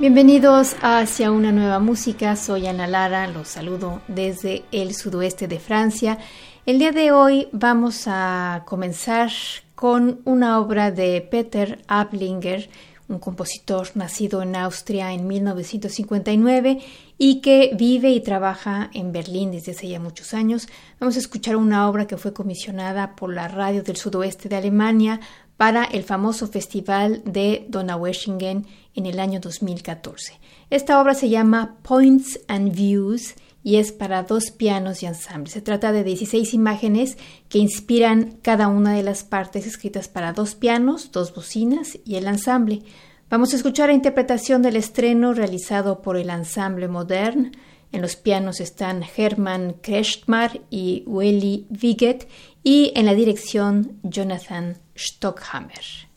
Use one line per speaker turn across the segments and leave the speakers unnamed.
Bienvenidos Hacia una nueva música, soy Ana Lara, los saludo desde el sudoeste de Francia. El día de hoy vamos a comenzar con una obra de Peter Ablinger, un compositor nacido en Austria en 1959 y que vive y trabaja en Berlín desde hace ya muchos años. Vamos a escuchar una obra que fue comisionada por la radio del sudoeste de Alemania para el famoso festival de Donaueschingen en el año 2014. Esta obra se llama Points and Views y es para dos pianos y ensamble. Se trata de 16 imágenes que inspiran cada una de las partes escritas para dos pianos, dos bocinas y el ensamble. Vamos a escuchar la interpretación del estreno realizado por el ensamble Modern. En los pianos están Hermann Krechtmar y Welly Wiget y en la dirección Jonathan Stockhammer.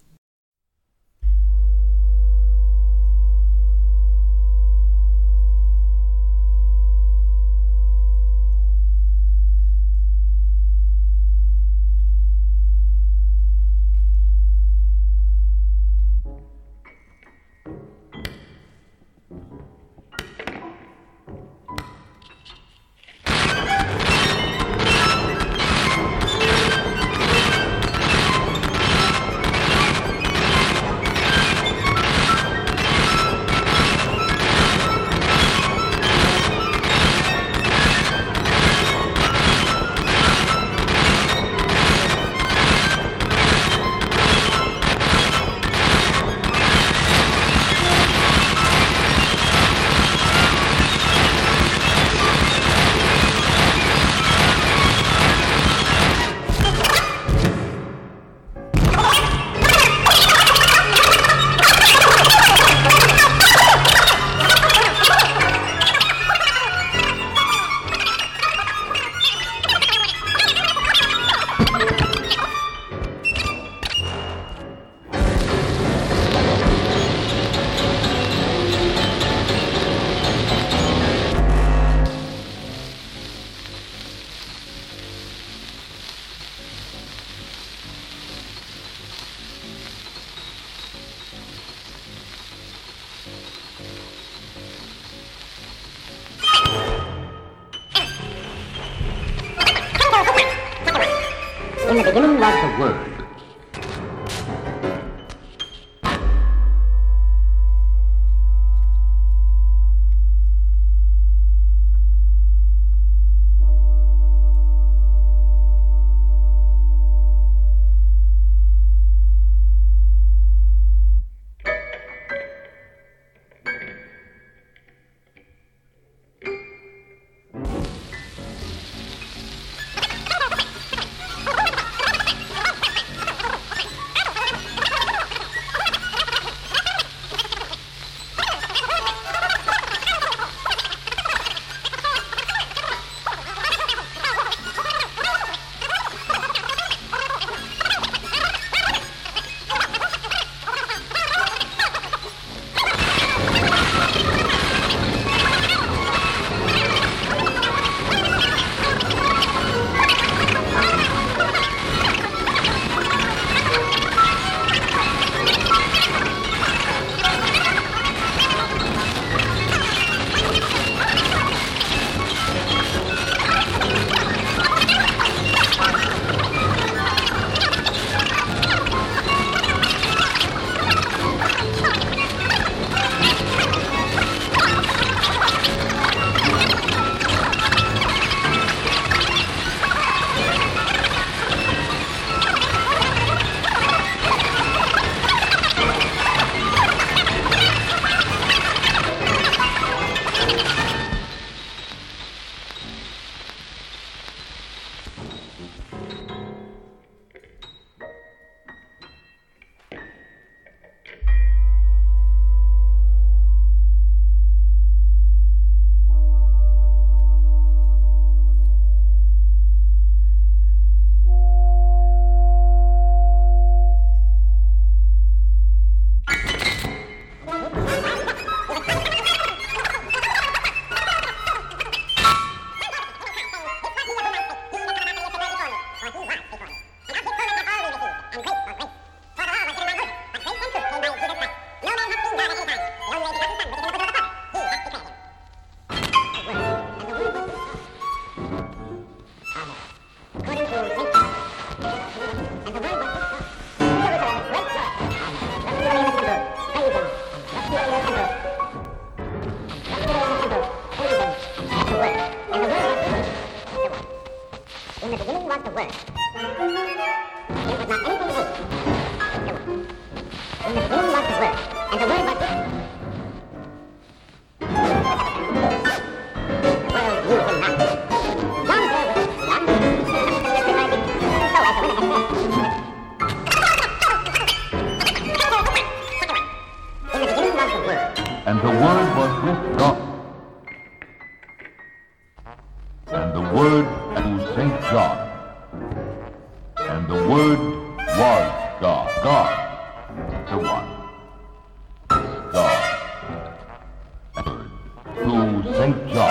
In the beginning was the Word
Chapter 1 God, bird, to St. John.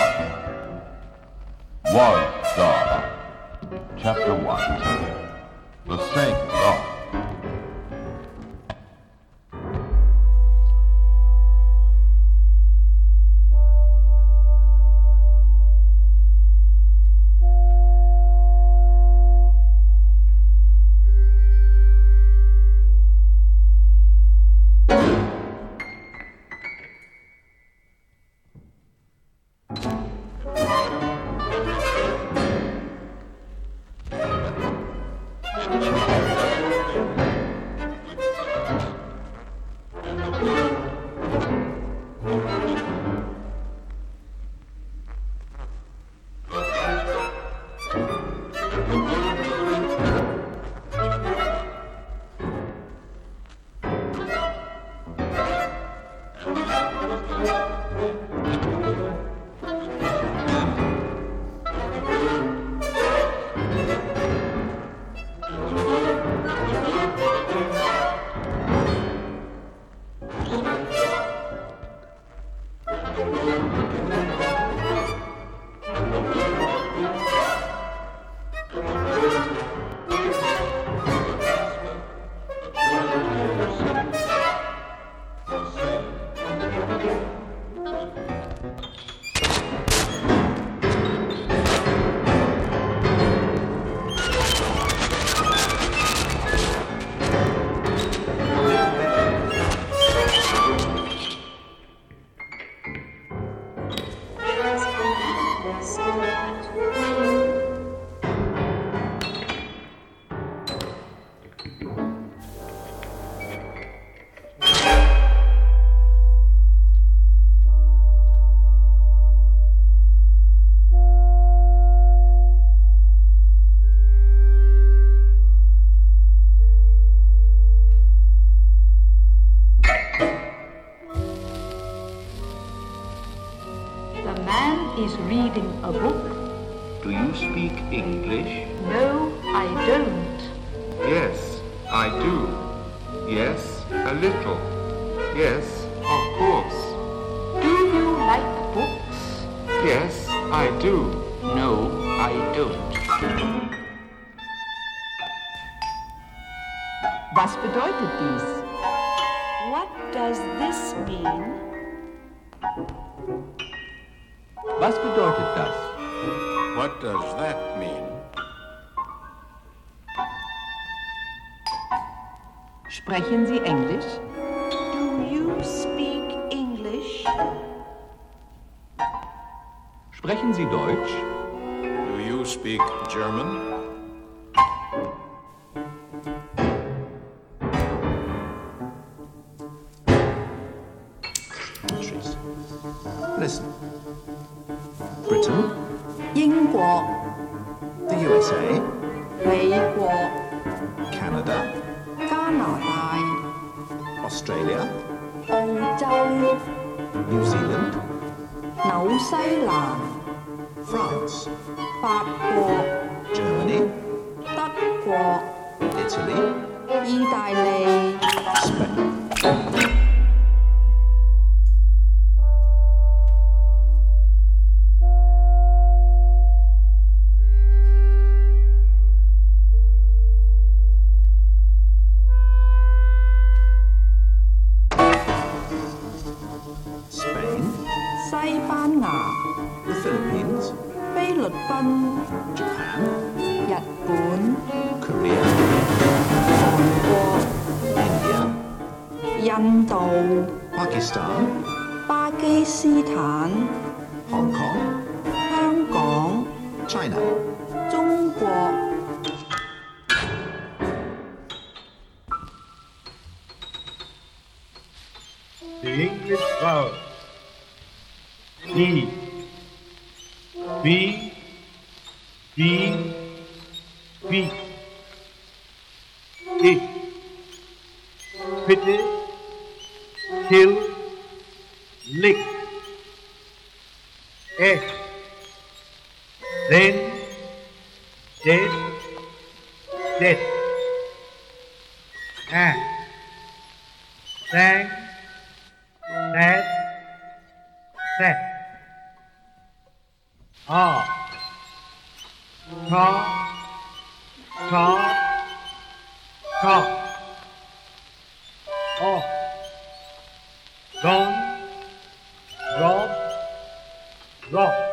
USA,
美國、
Canada、
加拿大、
Australia、
澳洲、
New Zealand、
紐西蘭、
France、
法國、
Germany、
德國、
Italy、
意大利、
Spain。
啊！啊！啊！啊！啊！让！
让！让！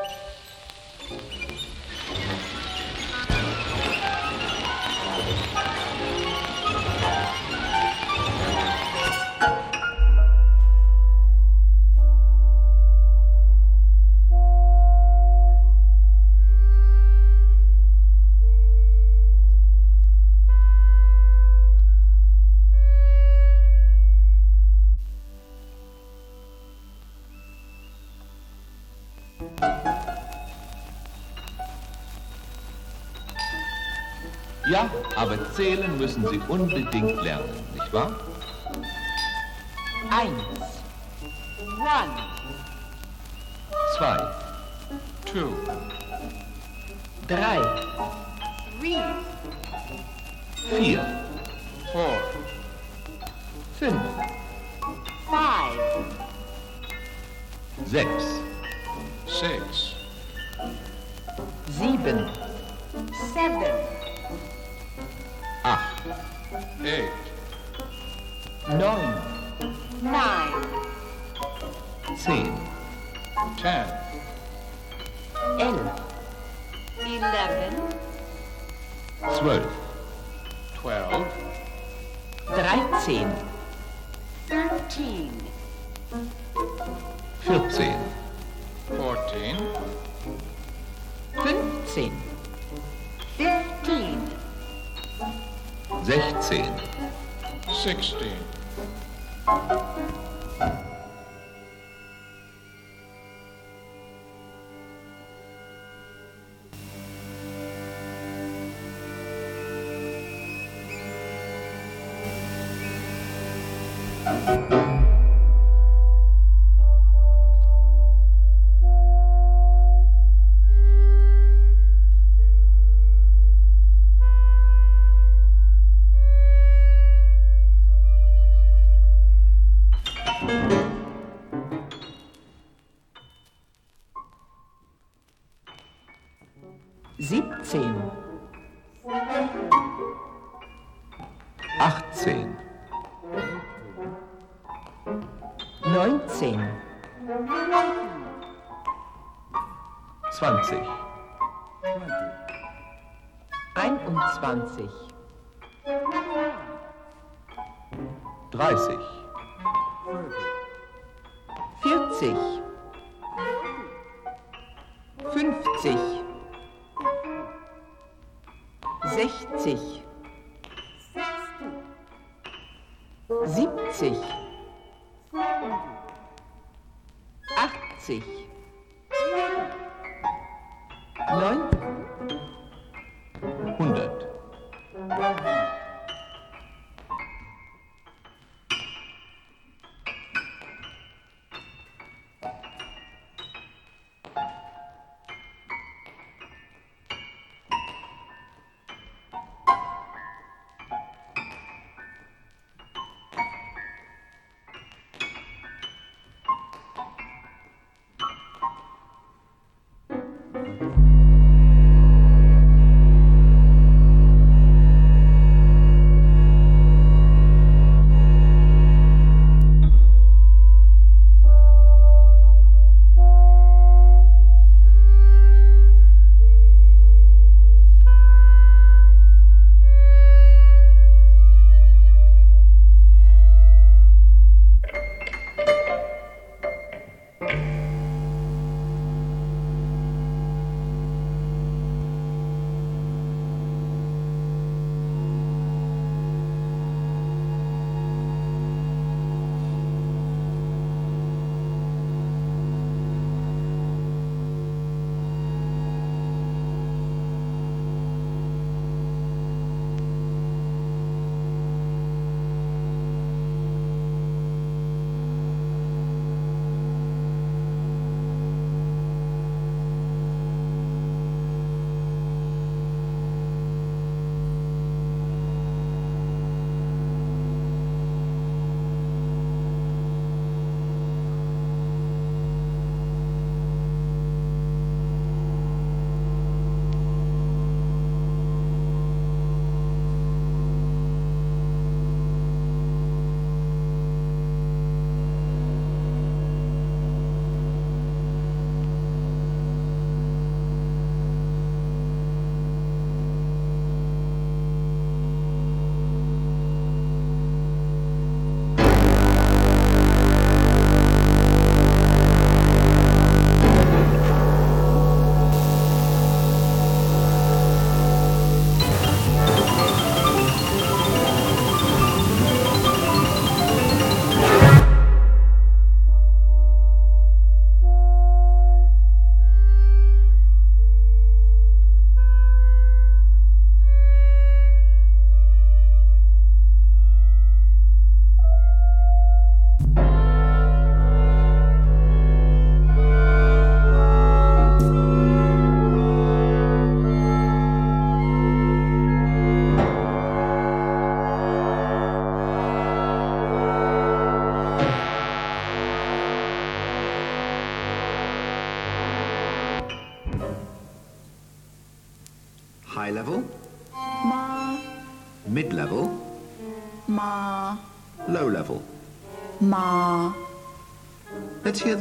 Zählen müssen Sie unbedingt lernen, nicht wahr?
Eins. One.
Zwei,
Two.
Drei. Three.
vier,
Four.
fünf,
Five.
sechs,
13, 14,
15,
15, 16, 16.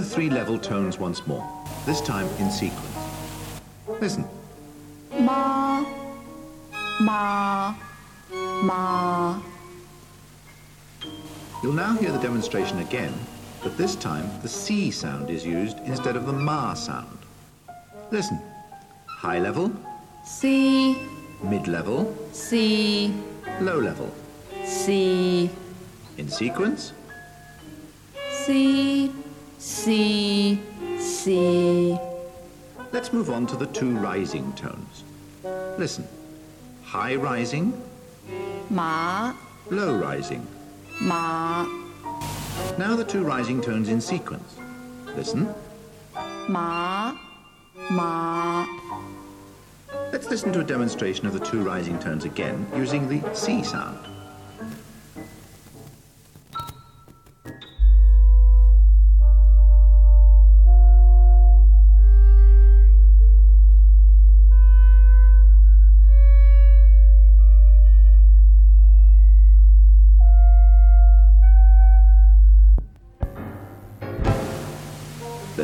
Three level tones once more, this time in sequence. Listen.
ma, ma, ma.
You'll now hear the demonstration again, but this time the C sound is used instead of the Ma sound. Listen. High level,
C,
mid level,
C,
low level.
C,
In sequence,
C, C, C.
let's move on to the two rising tones. Listen. High rising,
Ma,
low rising.
ma,
Now the two rising tones in sequence. Listen.
ma, ma.
Let's listen to a demonstration of the two rising tones again using the C sound.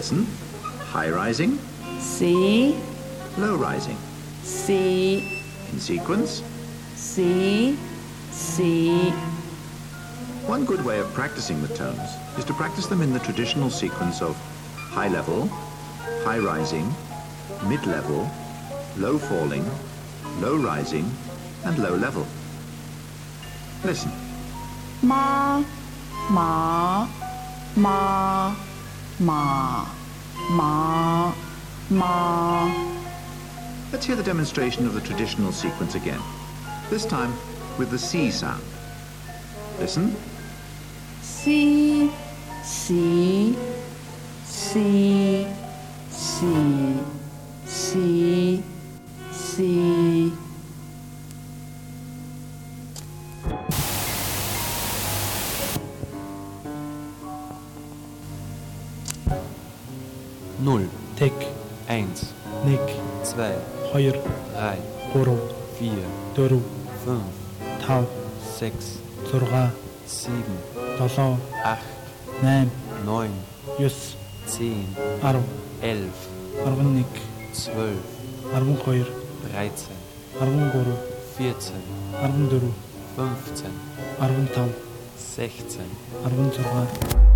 Listen. High rising,
C,
low rising.
C,
In sequence,
C, C.
One good way of practicing the tones is to practice them in the traditional sequence of high level, high rising, mid level, low falling, low rising, and low level. Listen.
Ma, ma, ma, ma, ma, ma.
Let's hear the demonstration of the traditional sequence again, this time with the C sound. Listen.
C, C, C, C, C, C.
2
1
3
4
5
6 7
7
8
8
9
9
10 11
11
12
12
13
13
14
14
15
15
16
16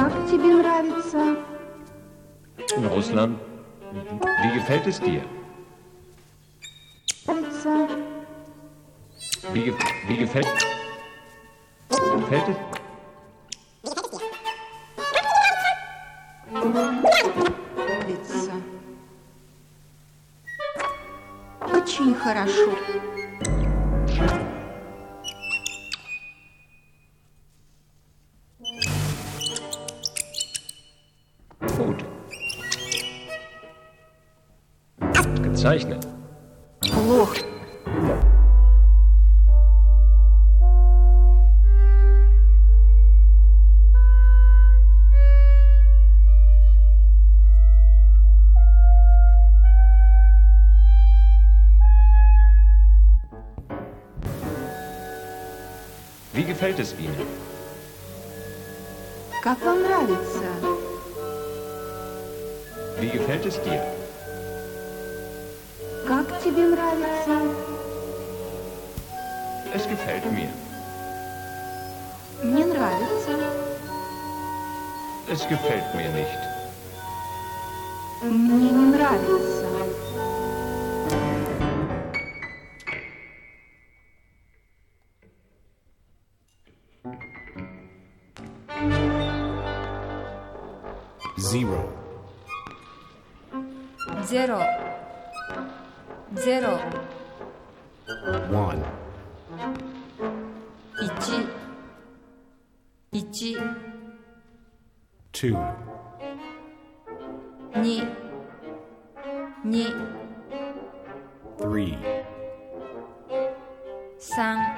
Как тебе нравится?
Russland. Wie gefällt es dir?
Нравится.
Wie, ge wie gefällt, gefällt es?
Нравится. Очень хорошо.
Gefällt es Ihnen?
一。
Two.
二。二。
Three.
三。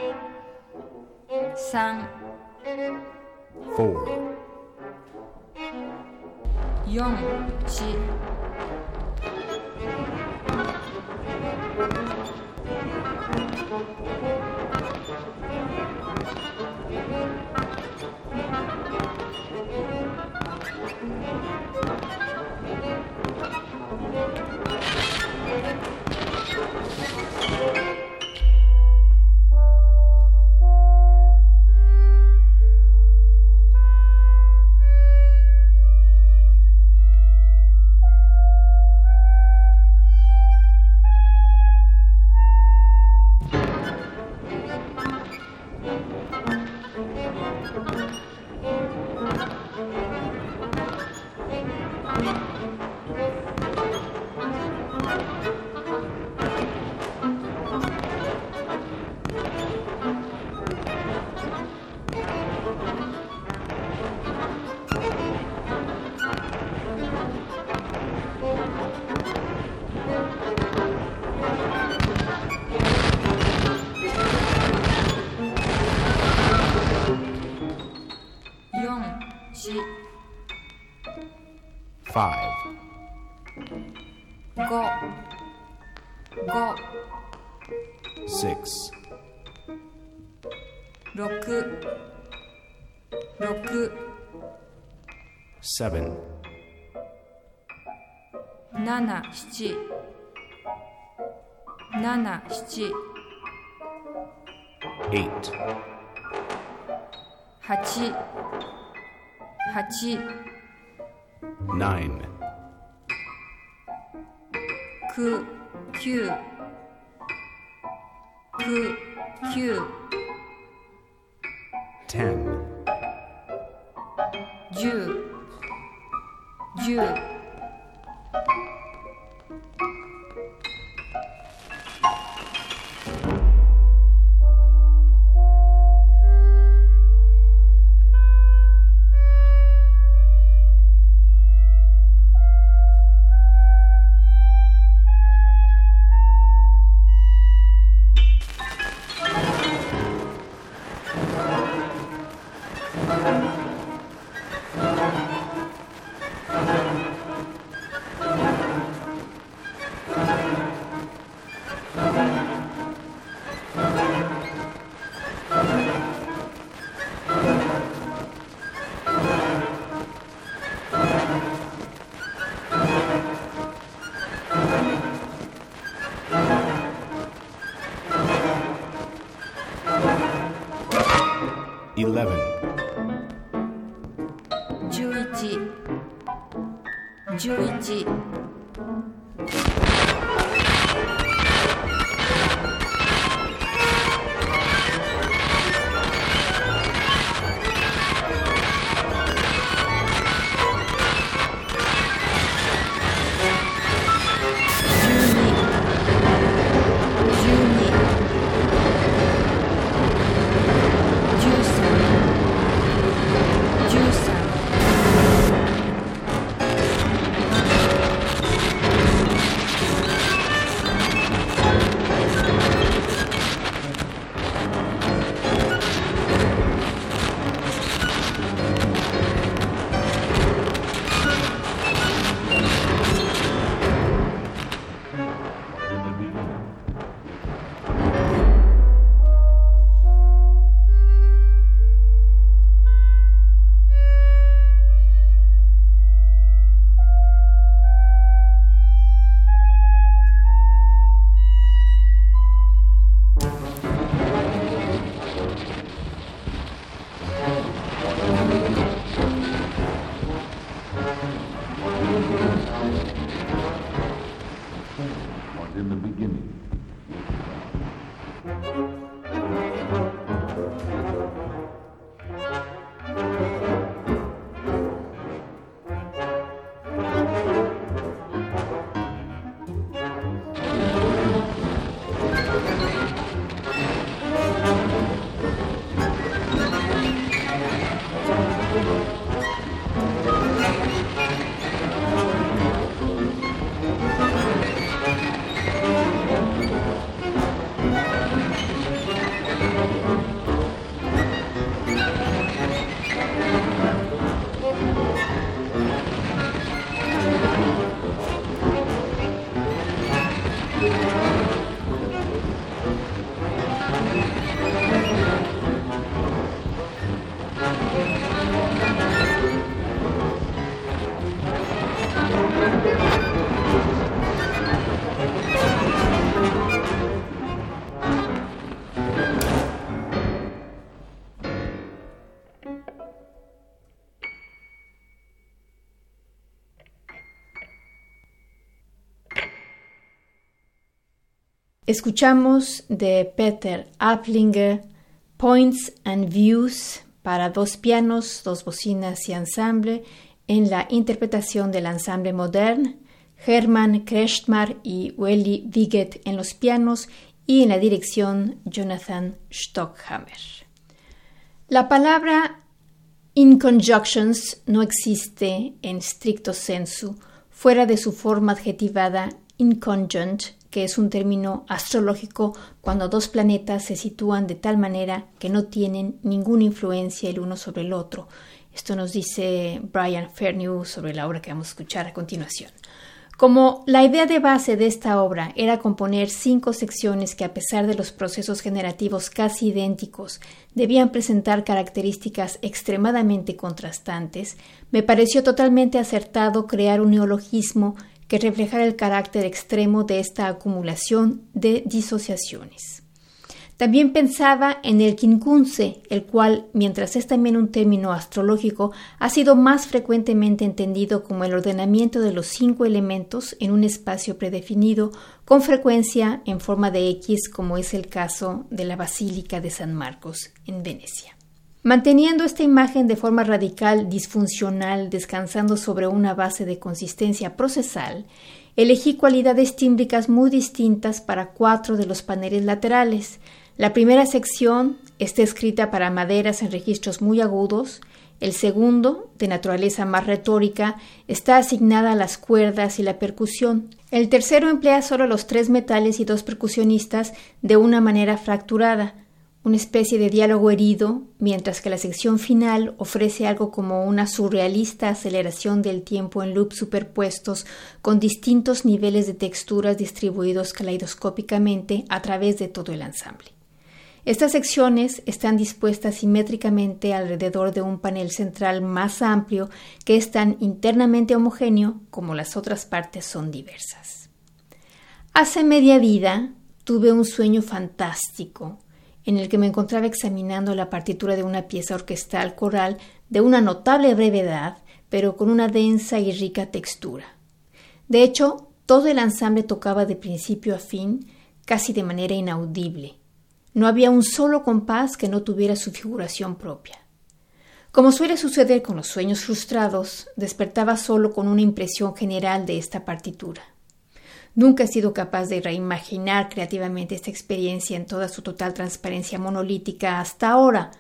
三。
Four.
四。四。 Thank you.
Six.
六。六。
Seven.
七。七。七。七。
Eight.
八。八。
Nine.
九。九。
10
Escuchamos de Peter Aplinger Points and Views para dos pianos, dos bocinas y ensamble en la interpretación del ensamble modern, Hermann Krechtmar y Welly Wiget en los pianos y en la dirección Jonathan Stockhammer. La palabra in conjunctions no existe en stricto sensu fuera de su forma adjetivada inconjunct que es un término astrológico cuando dos planetas se sitúan de tal manera que no tienen ninguna influencia el uno sobre el otro. Esto nos dice Brian Fernew sobre la obra que vamos a escuchar a continuación. Como la idea de base de esta obra era componer cinco secciones que a pesar de los procesos generativos casi idénticos debían presentar características extremadamente contrastantes, me pareció totalmente acertado crear un neologismo que reflejara el carácter extremo de esta acumulación de disociaciones. También pensaba en el quincunce, el cual, mientras es también un término astrológico, ha sido más frecuentemente entendido como el ordenamiento de los cinco elementos en un espacio predefinido, con frecuencia en forma de X, como es el caso de la Basílica de San Marcos en Venecia. Manteniendo esta imagen de forma radical disfuncional, descansando sobre una base de consistencia procesal, elegí cualidades tímbricas muy distintas para cuatro de los paneles laterales. La primera sección está escrita para maderas en registros muy agudos, el segundo, de naturaleza más retórica, está asignada a las cuerdas y la percusión. El tercero emplea solo los tres metales y dos percusionistas de una manera fracturada una especie de diálogo herido, mientras que la sección final ofrece algo como una surrealista aceleración del tiempo en loops superpuestos con distintos niveles de texturas distribuidos caleidoscópicamente a través de todo el ensamble. Estas secciones están dispuestas simétricamente alrededor de un panel central más amplio que es tan internamente homogéneo como las otras partes son diversas. Hace media vida tuve un sueño fantástico en el que me encontraba examinando la partitura de una pieza orquestal coral de una notable brevedad, pero con una densa y rica textura. De hecho, todo el ensamble tocaba de principio a fin, casi de manera inaudible. No había un solo compás que no tuviera su figuración propia. Como suele suceder con los sueños frustrados, despertaba solo con una impresión general de esta partitura. Nunca he sido capaz de reimaginar creativamente esta experiencia en toda su total transparencia monolítica hasta ahora,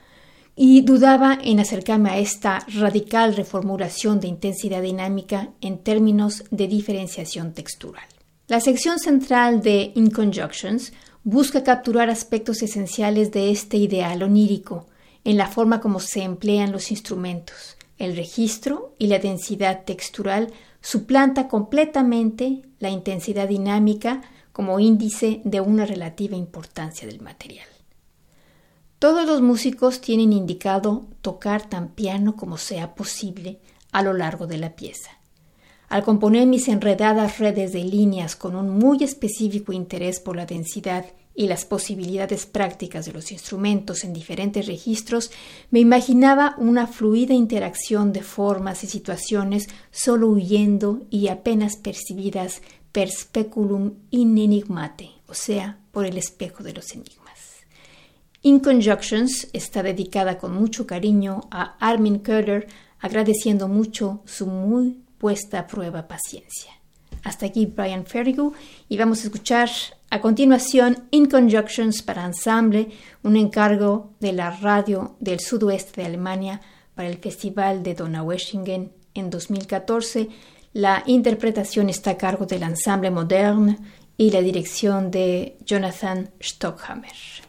y dudaba en acercarme a esta radical reformulación de intensidad dinámica en términos de diferenciación textural. La sección central de In Conjunctions busca capturar aspectos esenciales de este ideal onírico en la forma como se emplean los instrumentos, el registro y la densidad textural suplanta completamente la intensidad dinámica como índice de una relativa importancia del material. Todos los músicos tienen indicado tocar tan piano como sea posible a lo largo de la pieza. Al componer mis enredadas redes de líneas con un muy específico interés por la densidad y las posibilidades prácticas de los instrumentos en diferentes registros, me imaginaba una fluida interacción de formas y situaciones solo huyendo y apenas percibidas per speculum in enigmate, o sea, por el espejo de los enigmas. In Conjunctions está dedicada con mucho cariño a Armin Köhler, agradeciendo mucho su muy puesta a prueba paciencia. Hasta aquí Brian Ferrigu y vamos a escuchar a continuación In Conjunctions para ensamble, un encargo de la radio del sudoeste de Alemania para el Festival de Donaueschingen en 2014. La interpretación está a cargo del ensamble Moderne y la dirección de Jonathan Stockhammer.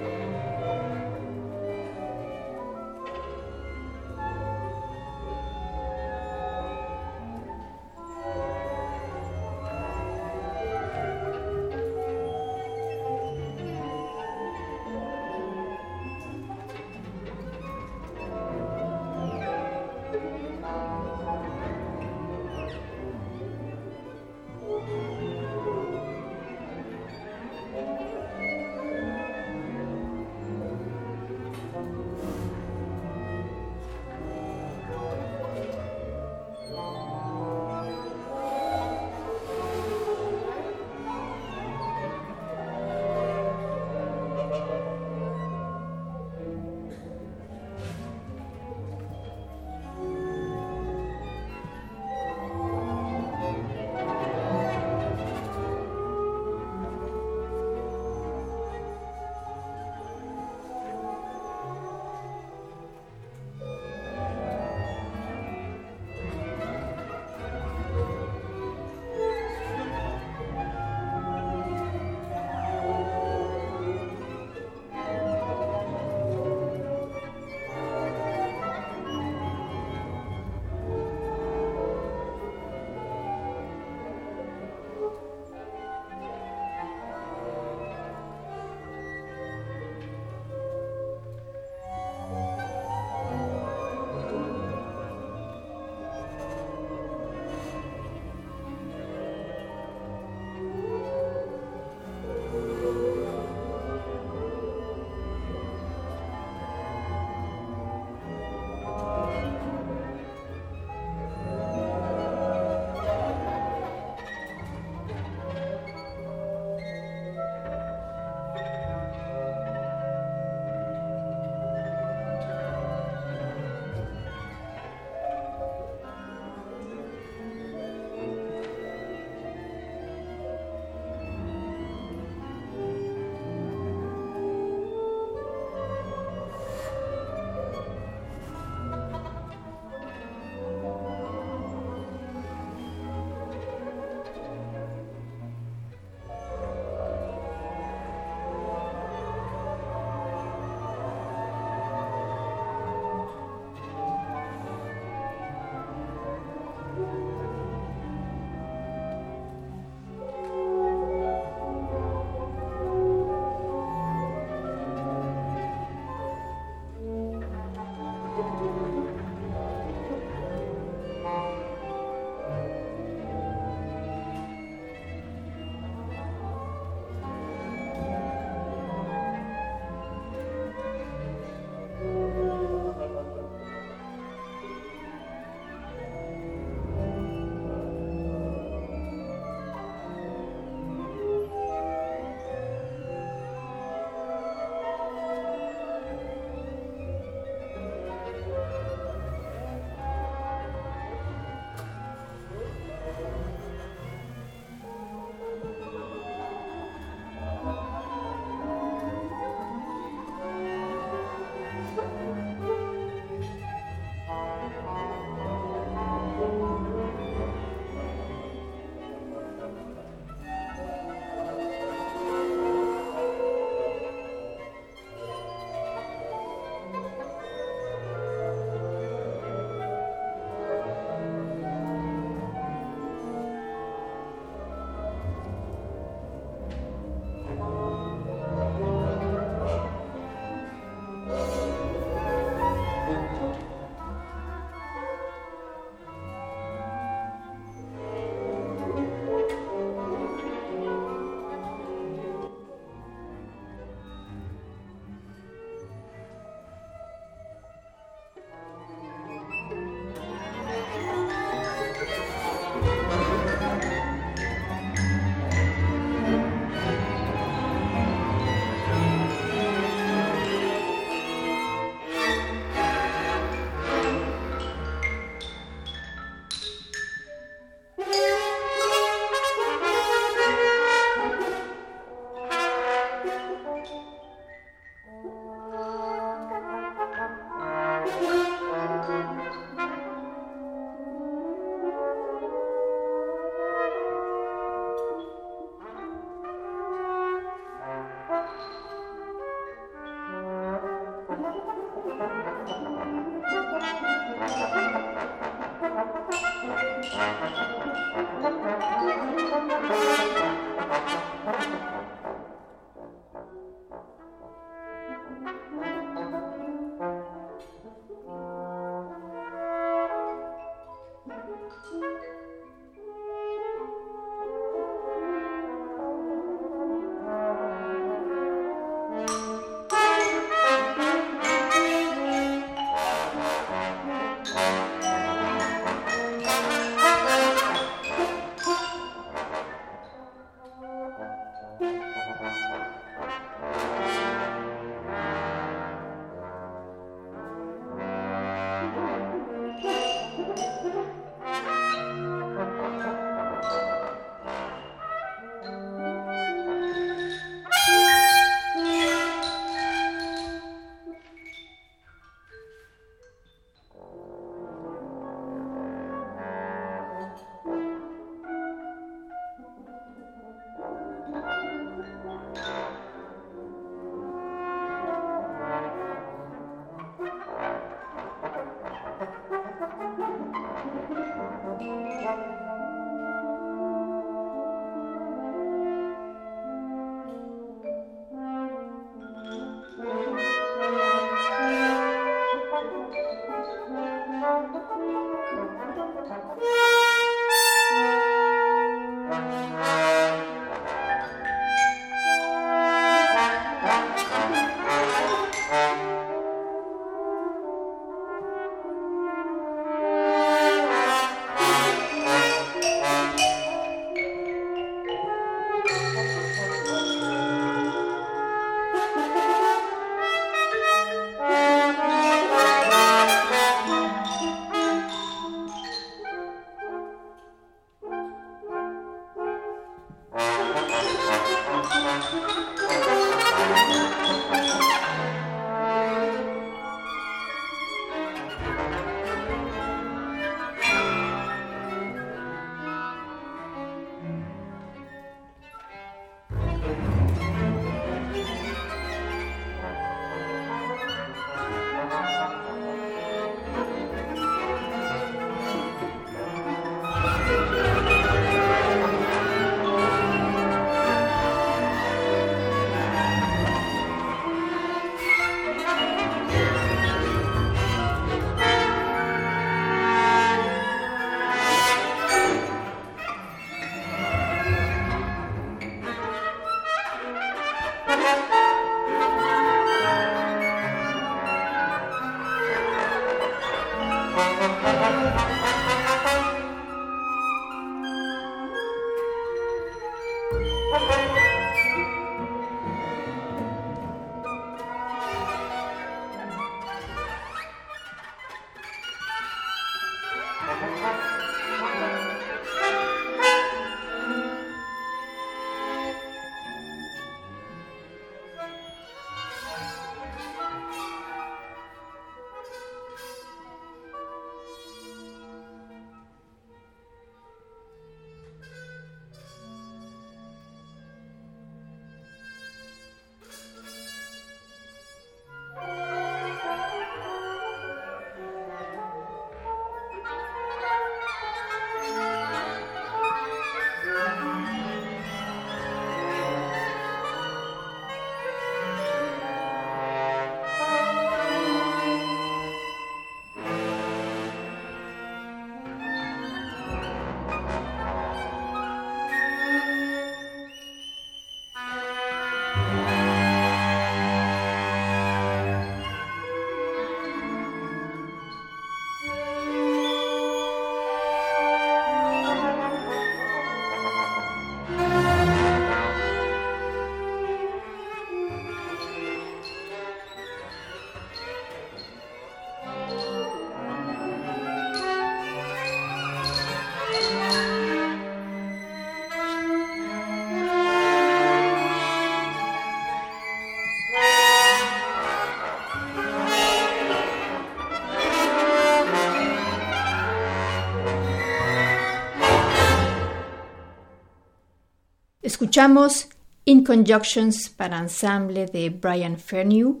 Escuchamos In Conjunctions para ensamble de Brian Fernew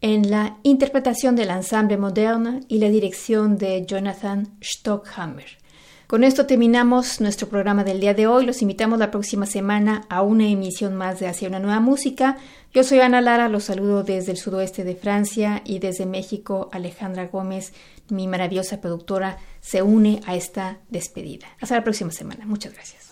en la interpretación del ensamble moderno y la dirección de Jonathan Stockhammer. Con esto terminamos nuestro programa del día de hoy. Los invitamos la próxima semana a una emisión más de Hacia una nueva música. Yo soy Ana Lara, los saludo desde el sudoeste de Francia y desde México Alejandra Gómez, mi maravillosa productora, se une a esta despedida. Hasta la próxima semana. Muchas gracias.